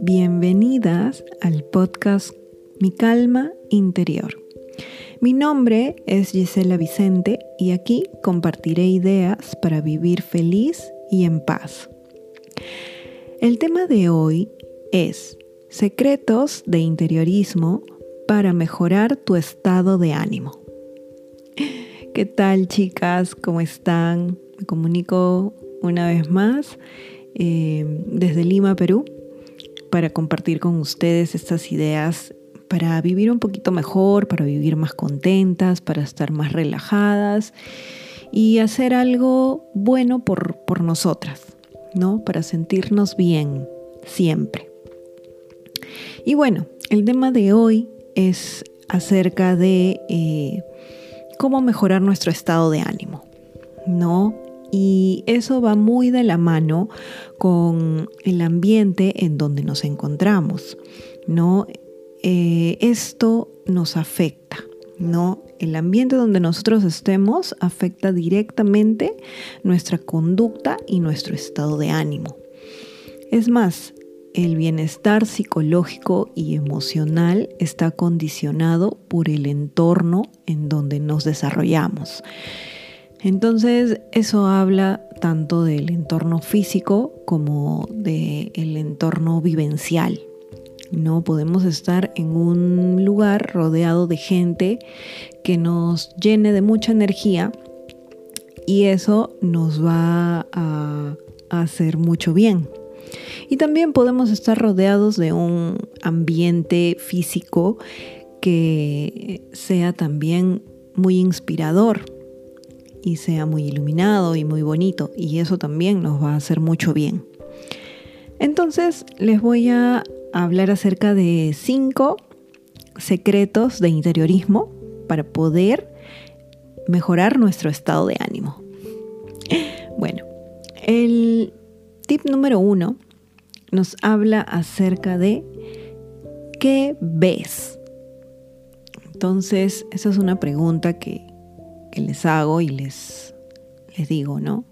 Bienvenidas al podcast Mi Calma Interior. Mi nombre es Gisela Vicente y aquí compartiré ideas para vivir feliz y en paz. El tema de hoy es secretos de interiorismo para mejorar tu estado de ánimo. ¿Qué tal chicas? ¿Cómo están? Me comunico una vez más eh, desde Lima, Perú para compartir con ustedes estas ideas para vivir un poquito mejor, para vivir más contentas, para estar más relajadas y hacer algo bueno por, por nosotras, ¿no? Para sentirnos bien siempre. Y bueno, el tema de hoy es acerca de eh, cómo mejorar nuestro estado de ánimo, ¿no? Y eso va muy de la mano con el ambiente en donde nos encontramos, ¿no? Eh, esto nos afecta, ¿no? El ambiente donde nosotros estemos afecta directamente nuestra conducta y nuestro estado de ánimo. Es más, el bienestar psicológico y emocional está condicionado por el entorno en donde nos desarrollamos. Entonces, eso habla tanto del entorno físico como del entorno vivencial. No podemos estar en un lugar rodeado de gente que nos llene de mucha energía y eso nos va a hacer mucho bien. Y también podemos estar rodeados de un ambiente físico que sea también muy inspirador, y sea muy iluminado y muy bonito y eso también nos va a hacer mucho bien. Entonces les voy a hablar acerca de cinco secretos de interiorismo para poder mejorar nuestro estado de ánimo. Bueno, el tip número uno nos habla acerca de qué ves. Entonces, esa es una pregunta que les hago y les, les digo, ¿no?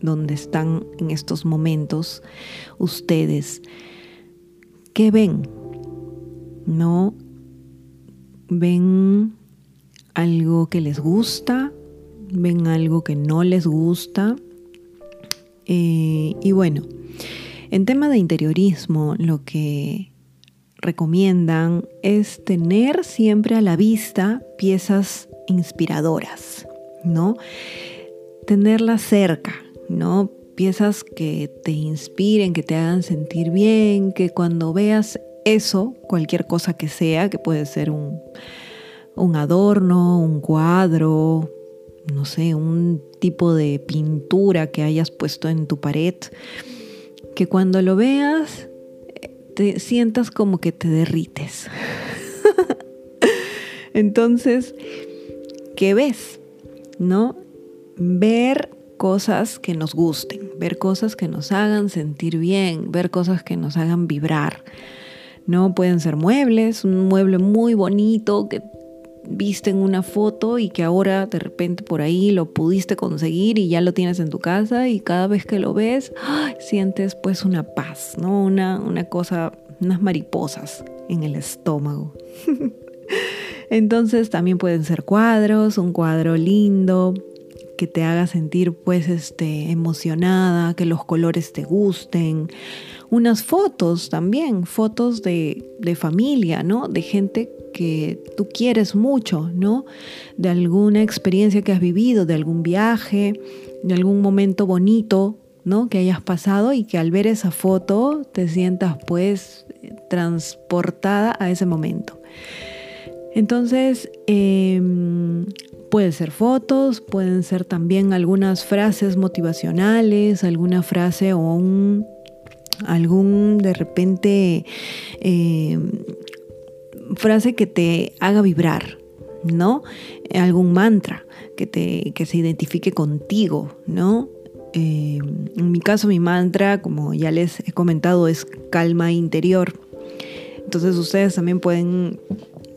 ¿Dónde están en estos momentos ustedes? ¿Qué ven? ¿No? ¿Ven algo que les gusta? ¿Ven algo que no les gusta? Eh, y bueno, en tema de interiorismo, lo que recomiendan es tener siempre a la vista piezas inspiradoras, ¿no? Tenerlas cerca, ¿no? Piezas que te inspiren, que te hagan sentir bien, que cuando veas eso, cualquier cosa que sea, que puede ser un, un adorno, un cuadro, no sé, un tipo de pintura que hayas puesto en tu pared, que cuando lo veas te sientas como que te derrites. Entonces, ¿qué ves? ¿No? Ver cosas que nos gusten, ver cosas que nos hagan sentir bien, ver cosas que nos hagan vibrar. No pueden ser muebles, un mueble muy bonito que viste en una foto y que ahora de repente por ahí lo pudiste conseguir y ya lo tienes en tu casa y cada vez que lo ves sientes pues una paz, ¿no? Una, una cosa, unas mariposas en el estómago. Entonces también pueden ser cuadros, un cuadro lindo que te haga sentir pues este emocionada, que los colores te gusten. Unas fotos también, fotos de, de familia, ¿no? De gente que tú quieres mucho, ¿no? De alguna experiencia que has vivido, de algún viaje, de algún momento bonito, ¿no? Que hayas pasado y que al ver esa foto te sientas pues transportada a ese momento. Entonces, em, pueden ser fotos, pueden ser también algunas frases motivacionales, alguna frase o un, algún de repente em, frase que te haga vibrar, ¿no? Algún mantra que, te, que se identifique contigo, ¿no? Em, en mi caso, mi mantra, como ya les he comentado, es calma interior. Entonces ustedes también pueden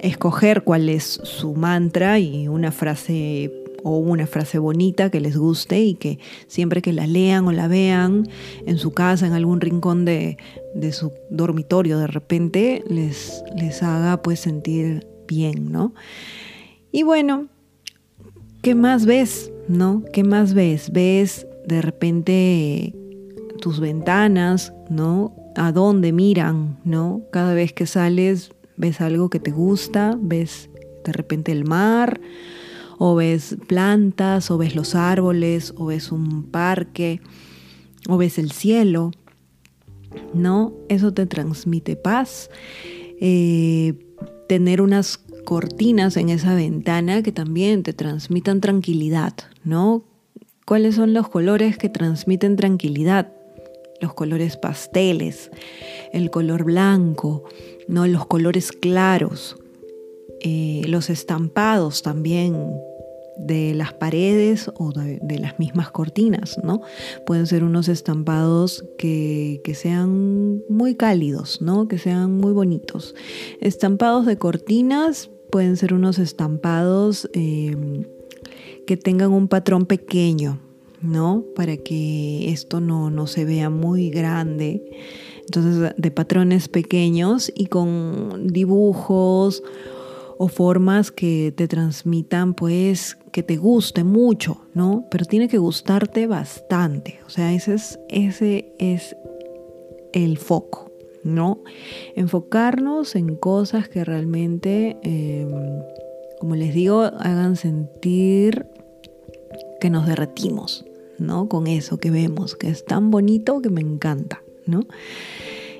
escoger cuál es su mantra y una frase o una frase bonita que les guste y que siempre que la lean o la vean en su casa, en algún rincón de, su dormitorio, de repente les, les haga pues sentir bien, ¿no? Y bueno, ¿qué más ves? ¿No? ¿Qué más ves? Ves de repente tus ventanas, ¿no? A dónde miran, ¿no? Cada vez que sales ves algo que te gusta, ves de repente el mar, o ves plantas, o ves los árboles, o ves un parque, o ves el cielo, ¿no? Eso te transmite paz. Eh, tener unas cortinas en esa ventana que también te transmitan tranquilidad, ¿no? ¿Cuáles son los colores que transmiten tranquilidad? Los colores pasteles, el color blanco, ¿no? Los colores claros, eh, los estampados también de las paredes o de, las mismas cortinas, ¿no? Pueden ser unos estampados que, sean muy cálidos, ¿no? Que sean muy bonitos. Estampados de cortinas pueden ser unos estampados em, que tengan un patrón pequeño, ¿no? Para que esto no, no se vea muy grande. Entonces, de patrones pequeños y con dibujos o formas que te transmitan pues que te guste mucho, ¿no? Pero tiene que gustarte bastante. O sea, ese es, ese es el foco, ¿no? Enfocarnos en cosas que realmente, em, como les digo, hagan sentir que nos derretimos, ¿no? Con eso que vemos, que es tan bonito que me encanta, ¿no?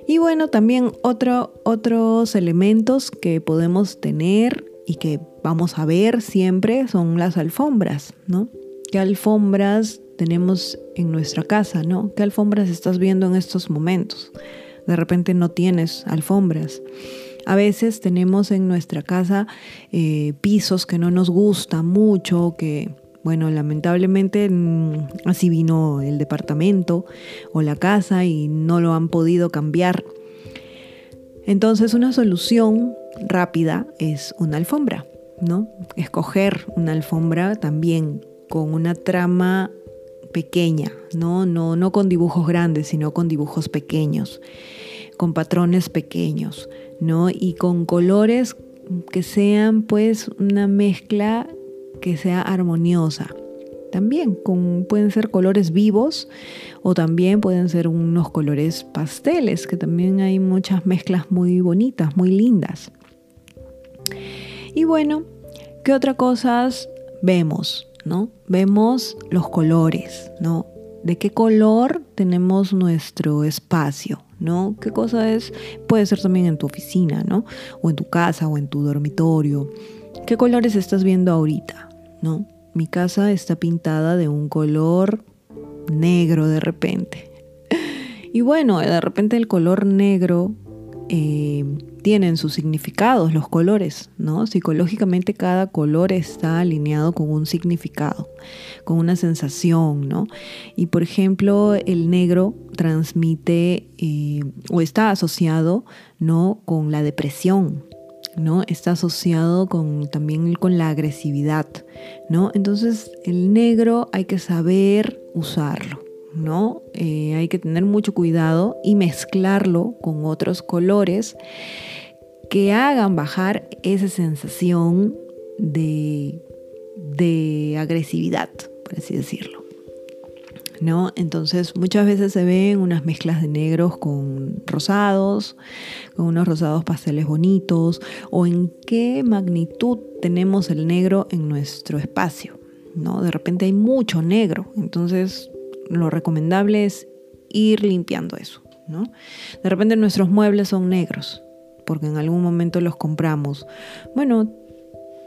Y bueno, también otros elementos que podemos tener y que vamos a ver siempre son las alfombras, ¿no? ¿Qué alfombras tenemos en nuestra casa, ¿no? ¿Qué alfombras estás viendo en estos momentos? De repente no tienes alfombras. A veces tenemos en nuestra casa eh, pisos que no nos gustan mucho, que bueno, lamentablemente mm, así vino el departamento o la casa y no lo han podido cambiar. Entonces una solución rápida es una alfombra, ¿no? Escoger una alfombra también con una trama pequeña, ¿no? No, no con dibujos grandes, sino con dibujos pequeños, con patrones pequeños, ¿no? Y con colores que sean pues una mezcla que sea armoniosa. También pueden ser colores vivos o también pueden ser unos colores pasteles, que también hay muchas mezclas muy bonitas, muy lindas. Y bueno, ¿qué otras cosas vemos? ¿no? Vemos los colores, ¿no? ¿De qué color tenemos nuestro espacio? ¿no? ¿Qué cosa es? Puede ser también en tu oficina, ¿no? O en tu casa o en tu dormitorio. ¿Qué colores estás viendo ahorita? ¿No? Mi casa está pintada de un color negro de repente. Y bueno, de repente el color negro eh, tienen sus significados, los colores, ¿no? Psicológicamente cada color está alineado con un significado, con una sensación, ¿no? Y por ejemplo, el negro transmite eh, o está asociado, ¿no? Con la depresión, ¿no? Está asociado con, también con la agresividad, ¿no? Entonces el negro hay que saber usarlo, ¿no? Eh, hay que tener mucho cuidado y mezclarlo con otros colores que hagan bajar esa sensación de, de agresividad, por así decirlo. ¿No? Entonces muchas veces se ven unas mezclas de negros con rosados, con unos rosados pasteles bonitos, o en qué magnitud tenemos el negro en nuestro espacio, ¿no? De repente hay mucho negro, entonces lo recomendable es ir limpiando eso, ¿no? De repente nuestros muebles son negros, porque en algún momento los compramos. Bueno,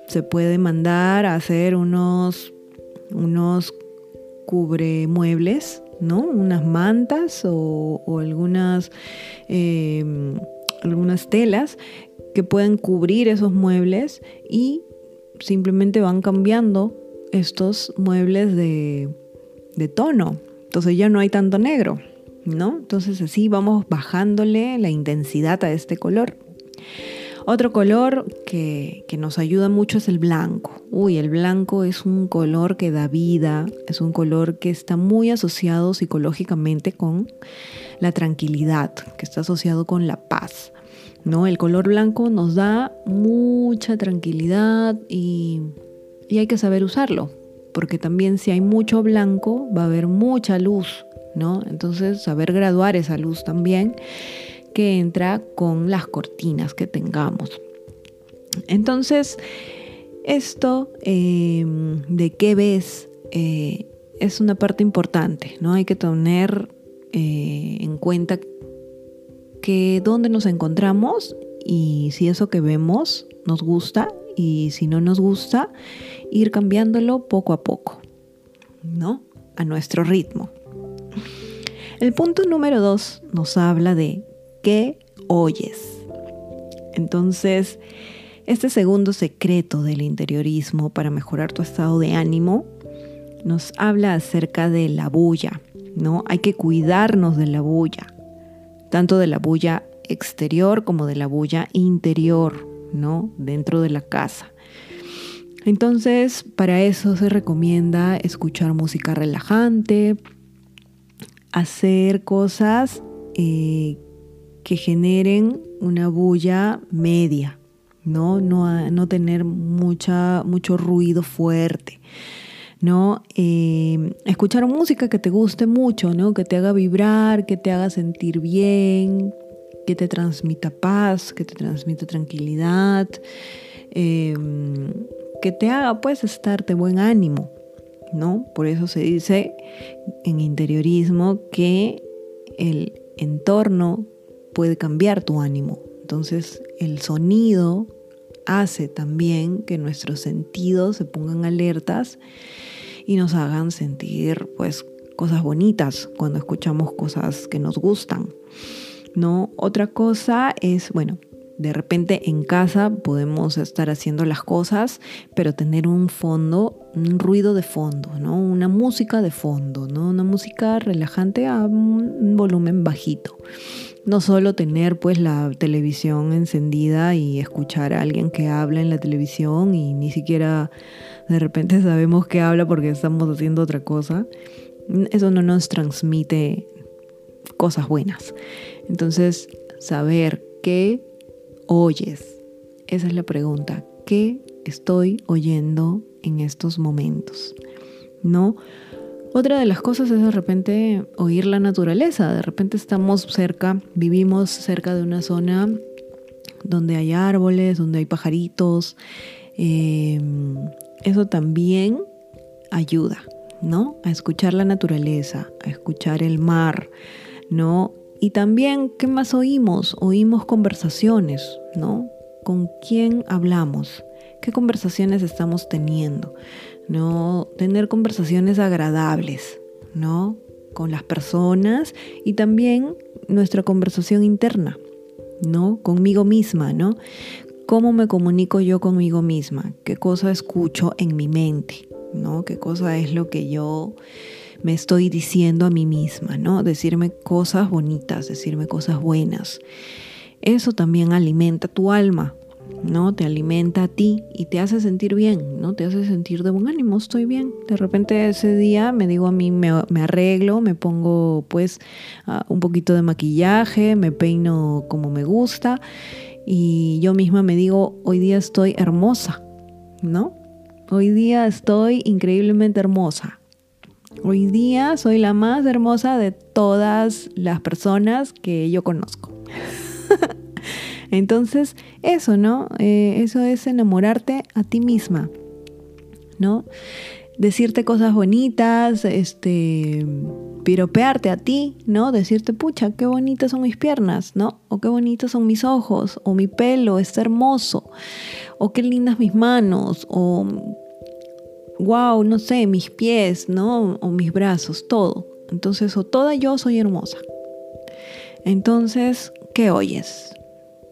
se puede mandar a hacer unos unos cubre muebles, ¿no? Unas mantas o, algunas, em, algunas telas que pueden cubrir esos muebles y simplemente van cambiando estos muebles de, de tono. Entonces ya no hay tanto negro, ¿no? Entonces así vamos bajándole la intensidad a este color. Otro color que, que, nos ayuda mucho es el blanco. Uy, el blanco es un color que da vida, es un color que está muy asociado psicológicamente con la tranquilidad, que está asociado con la paz. ¿no? El color blanco nos da mucha tranquilidad y, y hay que saber usarlo, porque también si hay mucho blanco va a haber mucha luz, ¿no? Entonces saber graduar esa luz también que entra con las cortinas que tengamos. Entonces, esto em, de qué ves eh, es una parte importante, ¿no? Hay que tener eh, en cuenta que dónde nos encontramos y si eso que vemos nos gusta y si no nos gusta, ir cambiándolo poco a poco, ¿no? A nuestro ritmo. El punto número dos nos habla de qué oyes. Entonces, este segundo secreto del interiorismo para mejorar tu estado de ánimo nos habla acerca de la bulla, ¿no? Hay que cuidarnos de la bulla, tanto de la bulla exterior como de la bulla interior, ¿no? Dentro de la casa. Entonces, para eso se recomienda escuchar música relajante, hacer cosas eh, que generen una bulla media, ¿no? No, no tener mucha, mucho ruido fuerte. ¿no? Eh, escuchar música que te guste mucho, ¿no? Que te haga vibrar, que te haga sentir bien, que te transmita paz, que te transmita tranquilidad, em, que te haga pues estar de buen ánimo, ¿no? Por eso se dice en interiorismo que el entorno puede cambiar tu ánimo. Entonces el sonido hace también que nuestros sentidos se pongan alertas y nos hagan sentir pues cosas bonitas cuando escuchamos cosas que nos gustan. ¿No? Otra cosa es, bueno, de repente en casa podemos estar haciendo las cosas, pero tener un fondo, un ruido de fondo, ¿no? Una música de fondo, ¿no? Una música relajante a un volumen bajito no solo tener pues la televisión encendida y escuchar a alguien que habla en la televisión y ni siquiera de repente sabemos que habla porque estamos haciendo otra cosa, eso no nos transmite cosas buenas. Entonces, saber qué oyes, esa es la pregunta, ¿qué estoy oyendo en estos momentos? ¿No? Otra de las cosas es de repente oír la naturaleza. De repente estamos cerca, vivimos cerca de una zona donde hay árboles, donde hay pajaritos. Em, eso también ayuda, ¿no? A escuchar la naturaleza, a escuchar el mar, ¿no? Y también, ¿qué más oímos? Oímos conversaciones, ¿no? ¿Con quién hablamos? ¿Qué conversaciones estamos teniendo? ¿No? Tener conversaciones agradables, ¿no? Con las personas y también nuestra conversación interna, ¿no? Conmigo misma, ¿no? ¿Cómo me comunico yo conmigo misma? ¿Qué cosa escucho en mi mente? ¿No? ¿Qué cosa es lo que yo me estoy diciendo a mí misma, ¿no? Decirme cosas bonitas, decirme cosas buenas. Eso también alimenta tu alma, ¿no? Te alimenta a ti y te hace sentir bien, ¿no? Te hace sentir de buen ánimo, estoy bien. De repente ese día me digo a mí, me, arreglo, me pongo pues ah, un poquito de maquillaje, me peino como me gusta y yo misma me digo, hoy día estoy hermosa, ¿no? Hoy día estoy increíblemente hermosa. Hoy día soy la más hermosa de todas las personas que yo conozco. Entonces, eso, ¿no? Eh, eso es enamorarte a ti misma, ¿no? Decirte cosas bonitas, este, piropearte a ti, ¿no? Decirte, pucha, qué bonitas son mis piernas, ¿no? O qué bonitos son mis ojos, o mi pelo está hermoso, o qué lindas mis manos, o wow, no sé, mis pies, ¿no? O mis brazos, todo. Entonces, o toda yo soy hermosa. Entonces, ¿qué oyes?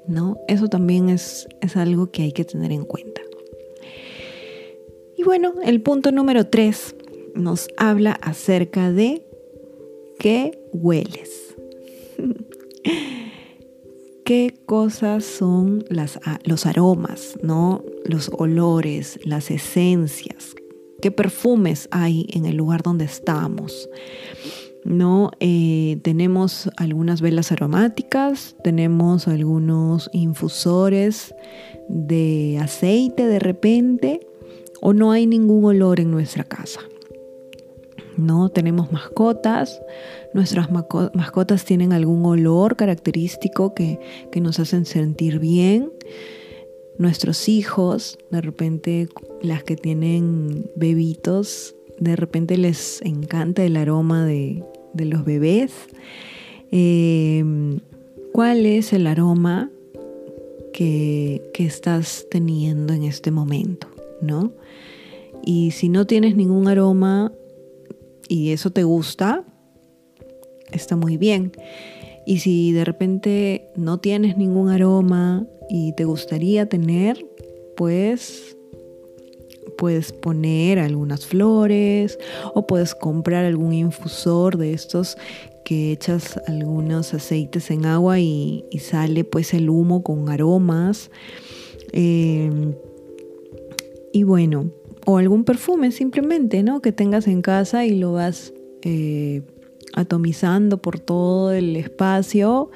¿No? Eso también es, es algo que hay que tener en cuenta. Y bueno, el punto número tres nos habla acerca de qué hueles. qué cosas son las, los aromas, ¿no? Los olores, las esencias, qué perfumes hay en el lugar donde estamos. ¿No? Eh, tenemos algunas velas aromáticas, tenemos algunos infusores de aceite de repente, o no hay ningún olor en nuestra casa. No tenemos mascotas, nuestras mascotas tienen algún olor característico que, que nos hacen sentir bien. Nuestros hijos, de repente las que tienen bebitos, de repente les encanta el aroma de, los bebés. Em, ¿Cuál es el aroma que, que, estás teniendo en este momento? ¿no? Y si no tienes ningún aroma y eso te gusta, está muy bien. Y si de repente no tienes ningún aroma y te gustaría tener, pues puedes poner algunas flores o puedes comprar algún infusor de estos que echas algunos aceites en agua y, sale pues el humo con aromas. Em, y bueno, o algún perfume simplemente, ¿no? Que tengas en casa y lo vas eh, atomizando por todo el espacio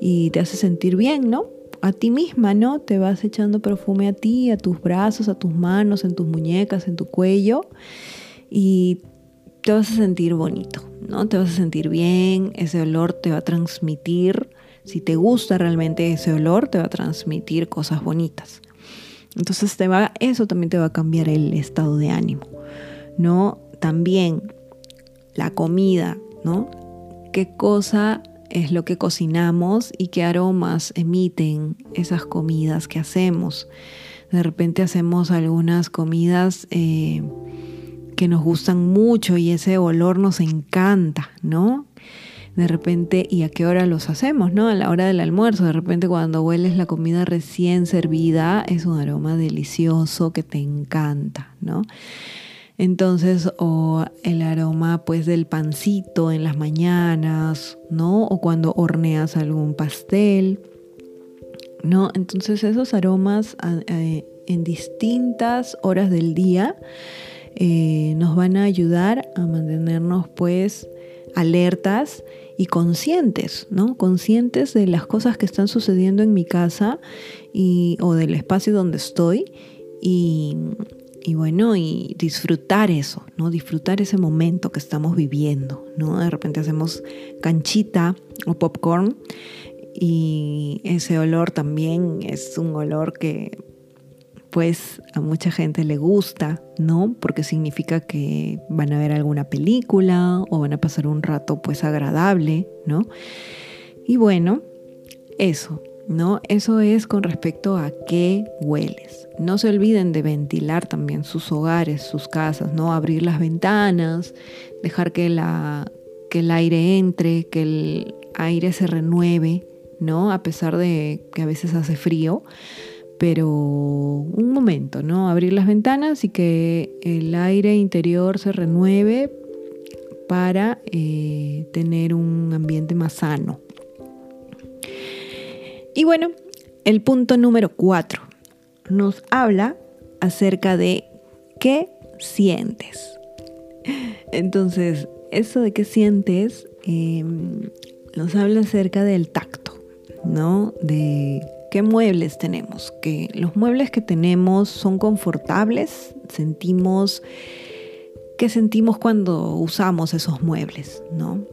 y te hace sentir bien, ¿no? A ti misma, ¿no? Te vas echando perfume a ti, a tus brazos, a tus manos, en tus muñecas, en tu cuello y te vas a sentir bonito, ¿no? Te vas a sentir bien, ese olor te va a transmitir, si te gusta realmente ese olor, te va a transmitir cosas bonitas. Entonces eso también te va a cambiar el estado de ánimo, ¿no? También la comida, ¿no? ¿Qué cosa es lo que cocinamos y qué aromas emiten esas comidas que hacemos? De repente hacemos algunas comidas eh, que nos gustan mucho y ese olor nos encanta, ¿no? de repente, ¿y a qué hora los hacemos? ¿No? A la hora del almuerzo, de repente cuando hueles la comida recién servida, es un aroma delicioso que te encanta, ¿no? Entonces, o el aroma pues del pancito en las mañanas, ¿no? O cuando horneas algún pastel, ¿no? Entonces esos aromas en distintas horas del día eh, nos van a ayudar a mantenernos pues alertas y conscientes, ¿no? Conscientes de las cosas que están sucediendo en mi casa y, o del espacio donde estoy y, y bueno, y disfrutar eso, ¿no? Disfrutar ese momento que estamos viviendo, ¿no? De repente hacemos canchita o popcorn y ese olor también es un olor que pues a mucha gente le gusta, ¿no? Porque significa que van a ver alguna película o van a pasar un rato pues agradable, ¿no? Y bueno, eso, ¿no? Eso es con respecto a qué hueles. No se olviden de ventilar también sus hogares, sus casas, ¿no? Abrir las ventanas, dejar que, que el aire entre, que el aire se renueve, ¿no? A pesar de que a veces hace frío pero un momento, ¿no? Abrir las ventanas y que el aire interior se renueve para eh, tener un ambiente más sano. Y bueno, el punto número cuatro nos habla acerca de qué sientes. Entonces, eso de qué sientes em, nos habla acerca del tacto, ¿no? De ¿Qué muebles tenemos? Que los muebles que tenemos son confortables, sentimos ¿qué sentimos cuando usamos esos muebles, ¿no?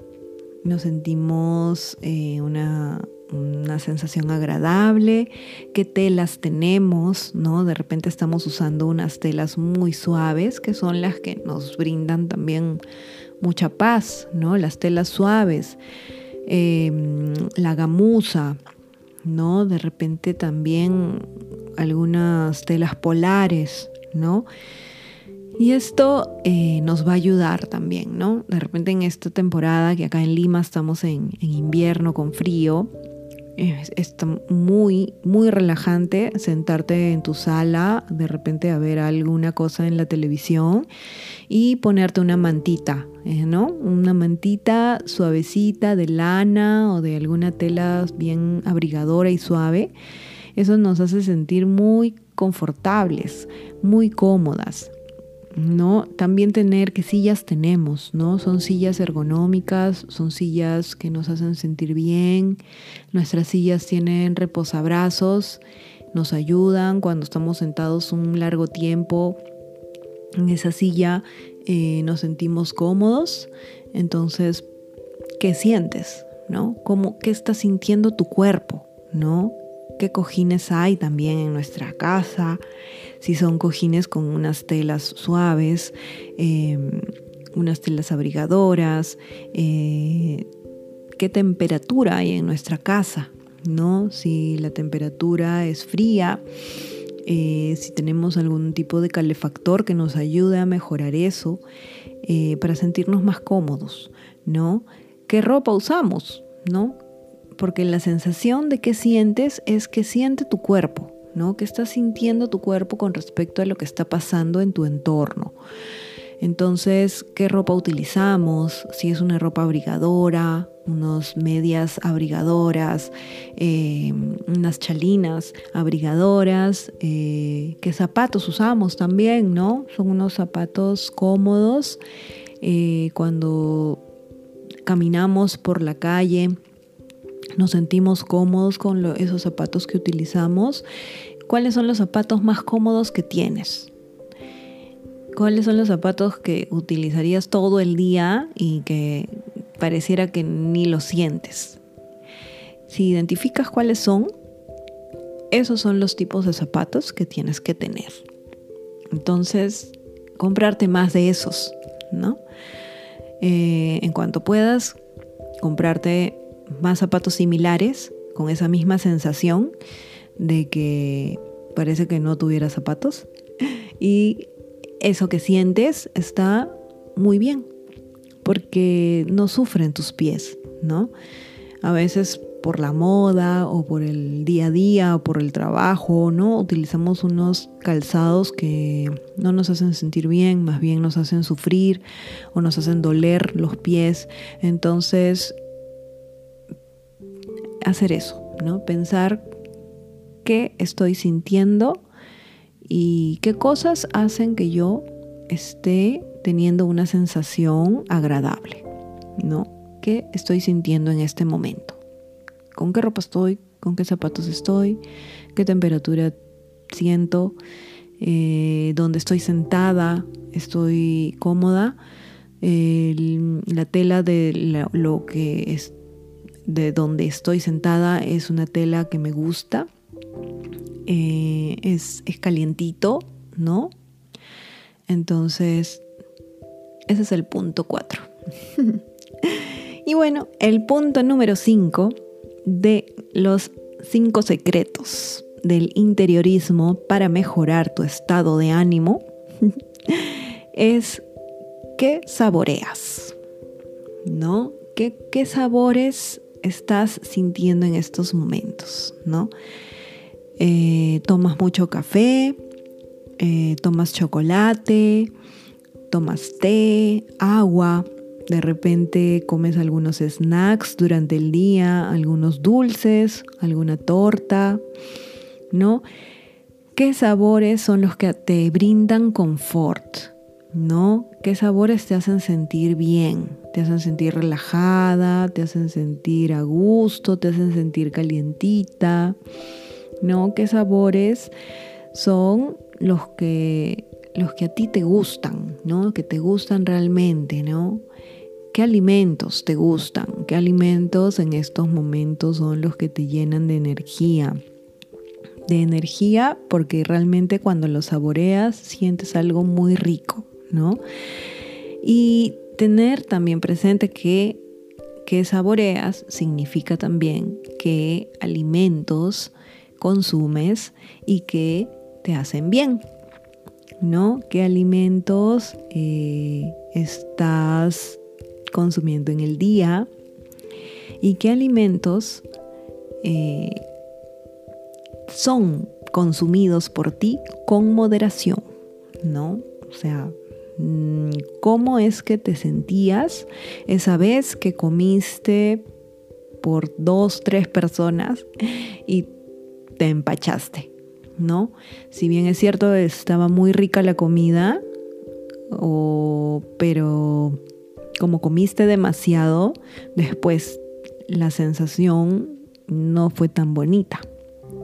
Nos sentimos eh, una, una sensación agradable, qué telas tenemos, ¿no? De repente estamos usando unas telas muy suaves que son las que nos brindan también mucha paz, ¿no? Las telas suaves, em, la gamuza, ¿no? De repente también algunas telas polares, ¿no? Y esto eh, nos va a ayudar también, ¿no? De repente en esta temporada que acá en Lima estamos en, invierno con frío, Es, muy, muy relajante sentarte en tu sala, de repente a ver alguna cosa en la televisión y ponerte una mantita, ¿eh? ¿no? Una mantita suavecita de lana o de alguna tela bien abrigadora y suave. Eso nos hace sentir muy confortables, muy cómodas. ¿No? También tener qué sillas tenemos, ¿no? Son sillas ergonómicas, son sillas que nos hacen sentir bien. Nuestras sillas tienen reposabrazos, nos ayudan cuando estamos sentados un largo tiempo en esa silla, eh, nos sentimos cómodos. Entonces, ¿qué sientes? ¿No? ¿Cómo, ¿Qué está sintiendo tu cuerpo? ¿No? qué cojines hay también en nuestra casa, si son cojines con unas telas suaves, em, unas telas abrigadoras, eh, qué temperatura hay en nuestra casa, ¿no? Si la temperatura es fría, eh, si tenemos algún tipo de calefactor que nos ayude a mejorar eso, eh, para sentirnos más cómodos, ¿no? ¿Qué ropa usamos? ¿No? porque la sensación de que sientes es que siente tu cuerpo, ¿no? Que estás sintiendo tu cuerpo con respecto a lo que está pasando en tu entorno. Entonces, ¿qué ropa utilizamos? Si es una ropa abrigadora, unas medias abrigadoras, eh, unas chalinas abrigadoras, eh, qué zapatos usamos también, ¿no? Son unos zapatos cómodos eh, cuando caminamos por la calle nos sentimos cómodos con esos zapatos que utilizamos. ¿Cuáles son los zapatos más cómodos que tienes? ¿Cuáles son los zapatos que utilizarías todo el día y que pareciera que ni los sientes? Si identificas cuáles son, esos son los tipos de zapatos que tienes que tener. Entonces, comprarte más de esos, ¿no? Eh, en cuanto puedas, comprarte más zapatos similares, con esa misma sensación de que parece que no tuviera zapatos. Y eso que sientes está muy bien, porque no sufren tus pies, ¿no? A veces por la moda o por el día a día o por el trabajo, ¿no? Utilizamos unos calzados que no nos hacen sentir bien, más bien nos hacen sufrir o nos hacen doler los pies. Entonces, hacer eso, ¿no? Pensar qué estoy sintiendo y qué cosas hacen que yo esté teniendo una sensación agradable, ¿no? ¿Qué estoy sintiendo en este momento? ¿Con qué ropa estoy? ¿Con qué zapatos estoy? ¿Qué temperatura siento? Eh, ¿Dónde estoy sentada? ¿Estoy cómoda? la tela de lo que es, de donde estoy sentada es una tela que me gusta. Eh, es, es calientito, ¿no? Entonces, ese es el punto 4. y bueno, el punto número 5 de los 5 secretos del interiorismo para mejorar tu estado de ánimo es qué saboreas, ¿no? ¿Qué, qué sabores estás sintiendo en estos momentos, ¿no? Eh, tomas mucho café, eh, tomas chocolate, tomas té, agua, de repente comes algunos snacks durante el día, algunos dulces, alguna torta, ¿no? ¿Qué sabores son los que te brindan confort? ¿No? ¿Qué sabores te hacen sentir bien? Te hacen sentir relajada, te hacen sentir a gusto, te hacen sentir calientita, ¿no? ¿Qué sabores son los que, los que a ti te gustan, ¿no? Que te gustan realmente, ¿no? ¿Qué alimentos te gustan? ¿Qué alimentos en estos momentos son los que te llenan de energía? De energía porque realmente cuando los saboreas sientes algo muy rico. ¿No? Y tener también presente que, que saboreas significa también que alimentos consumes y que te hacen bien, ¿no? ¿Qué alimentos eh, estás consumiendo en el día? ¿Y qué alimentos eh, son consumidos por ti con moderación, ¿no? O sea, ¿cómo es que te sentías esa vez que comiste por dos, tres personas y te empachaste, ¿no? Si bien es cierto, estaba muy rica la comida, pero como comiste demasiado, después la sensación no fue tan bonita,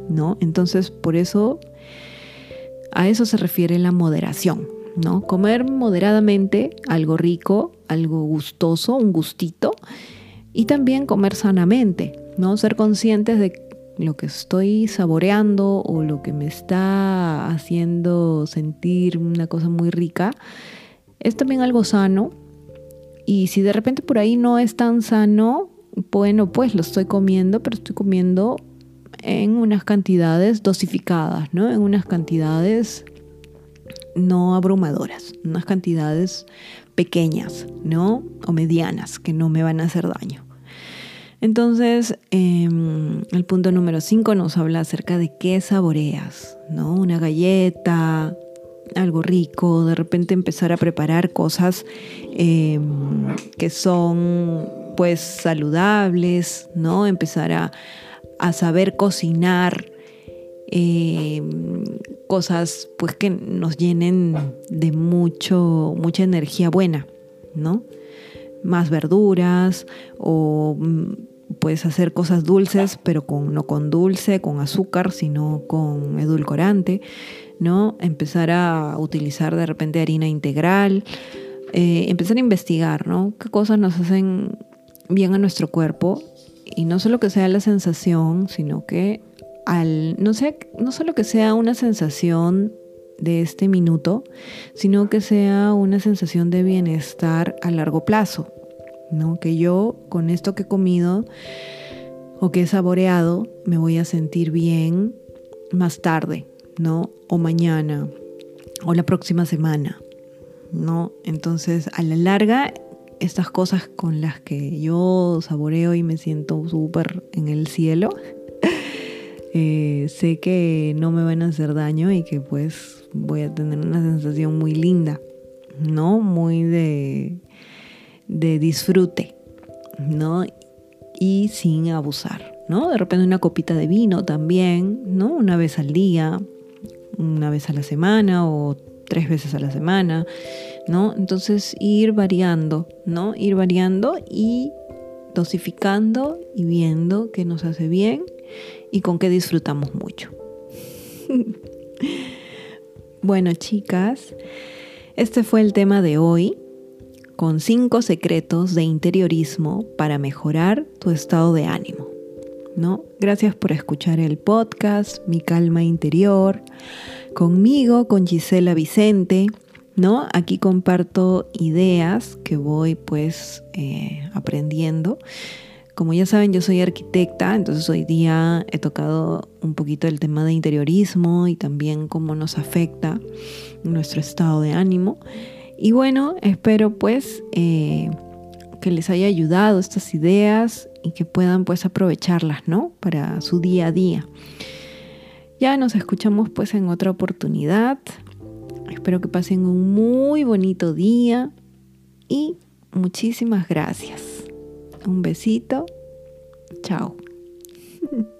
¿no? Entonces, por eso, a eso se refiere la moderación, ¿no? Comer moderadamente algo rico, algo gustoso, un gustito, y también comer sanamente, ¿no? Ser conscientes de lo que estoy saboreando o lo que me está haciendo sentir una cosa muy rica, es también algo sano. Y si de repente por ahí no es tan sano, bueno, pues lo estoy comiendo, pero estoy comiendo en unas cantidades dosificadas, ¿no? En unas cantidades no abrumadoras, unas cantidades pequeñas, ¿no? O medianas, que no me van a hacer daño. Entonces, em, el punto número 5 nos habla acerca de qué saboreas, ¿no? Una galleta, algo rico, de repente empezar a preparar cosas em, que son pues saludables, ¿no? Empezar a, saber cocinar em, cosas pues que nos llenen de mucho, mucha energía buena, ¿no? Más verduras o mm, puedes hacer cosas dulces, pero con, no con dulce, con azúcar, sino con edulcorante, ¿no? Empezar a utilizar de repente harina integral, eh, empezar a investigar, ¿no? ¿Qué cosas nos hacen bien a nuestro cuerpo? Y no solo que sea la sensación, sino que no, sé, no solo que sea una sensación de este minuto, sino que sea una sensación de bienestar a largo plazo, ¿no? Que yo con esto que he comido o que he saboreado me voy a sentir bien más tarde, ¿no? O mañana, o la próxima semana, ¿no? Entonces, a la larga, estas cosas con las que yo saboreo y me siento súper en el cielo, eh, sé que no me van a hacer daño y que pues voy a tener una sensación muy linda, ¿no? Muy de, de disfrute, ¿no? Y sin abusar, ¿no? De repente una copita de vino también, ¿no? Una vez al día, una vez a la semana o tres veces a la semana, ¿no? Entonces ir variando, ¿no? Ir variando y dosificando y viendo qué nos hace bien y con qué disfrutamos mucho. bueno, chicas, este fue el tema de hoy con cinco secretos de interiorismo para mejorar tu estado de ánimo. ¿No? Gracias por escuchar el podcast Mi Calma Interior conmigo, con Gisela Vicente. ¿No? Aquí comparto ideas que voy pues eh, aprendiendo. Como ya saben, yo soy arquitecta, entonces hoy día he tocado un poquito el tema de interiorismo y también cómo nos afecta nuestro estado de ánimo. Y bueno, espero pues eh, que les haya ayudado estas ideas y que puedan pues aprovecharlas, ¿no? Para su día a día. Ya nos escuchamos pues en otra oportunidad. Espero que pasen un muy bonito día y muchísimas gracias. Un besito. Chao.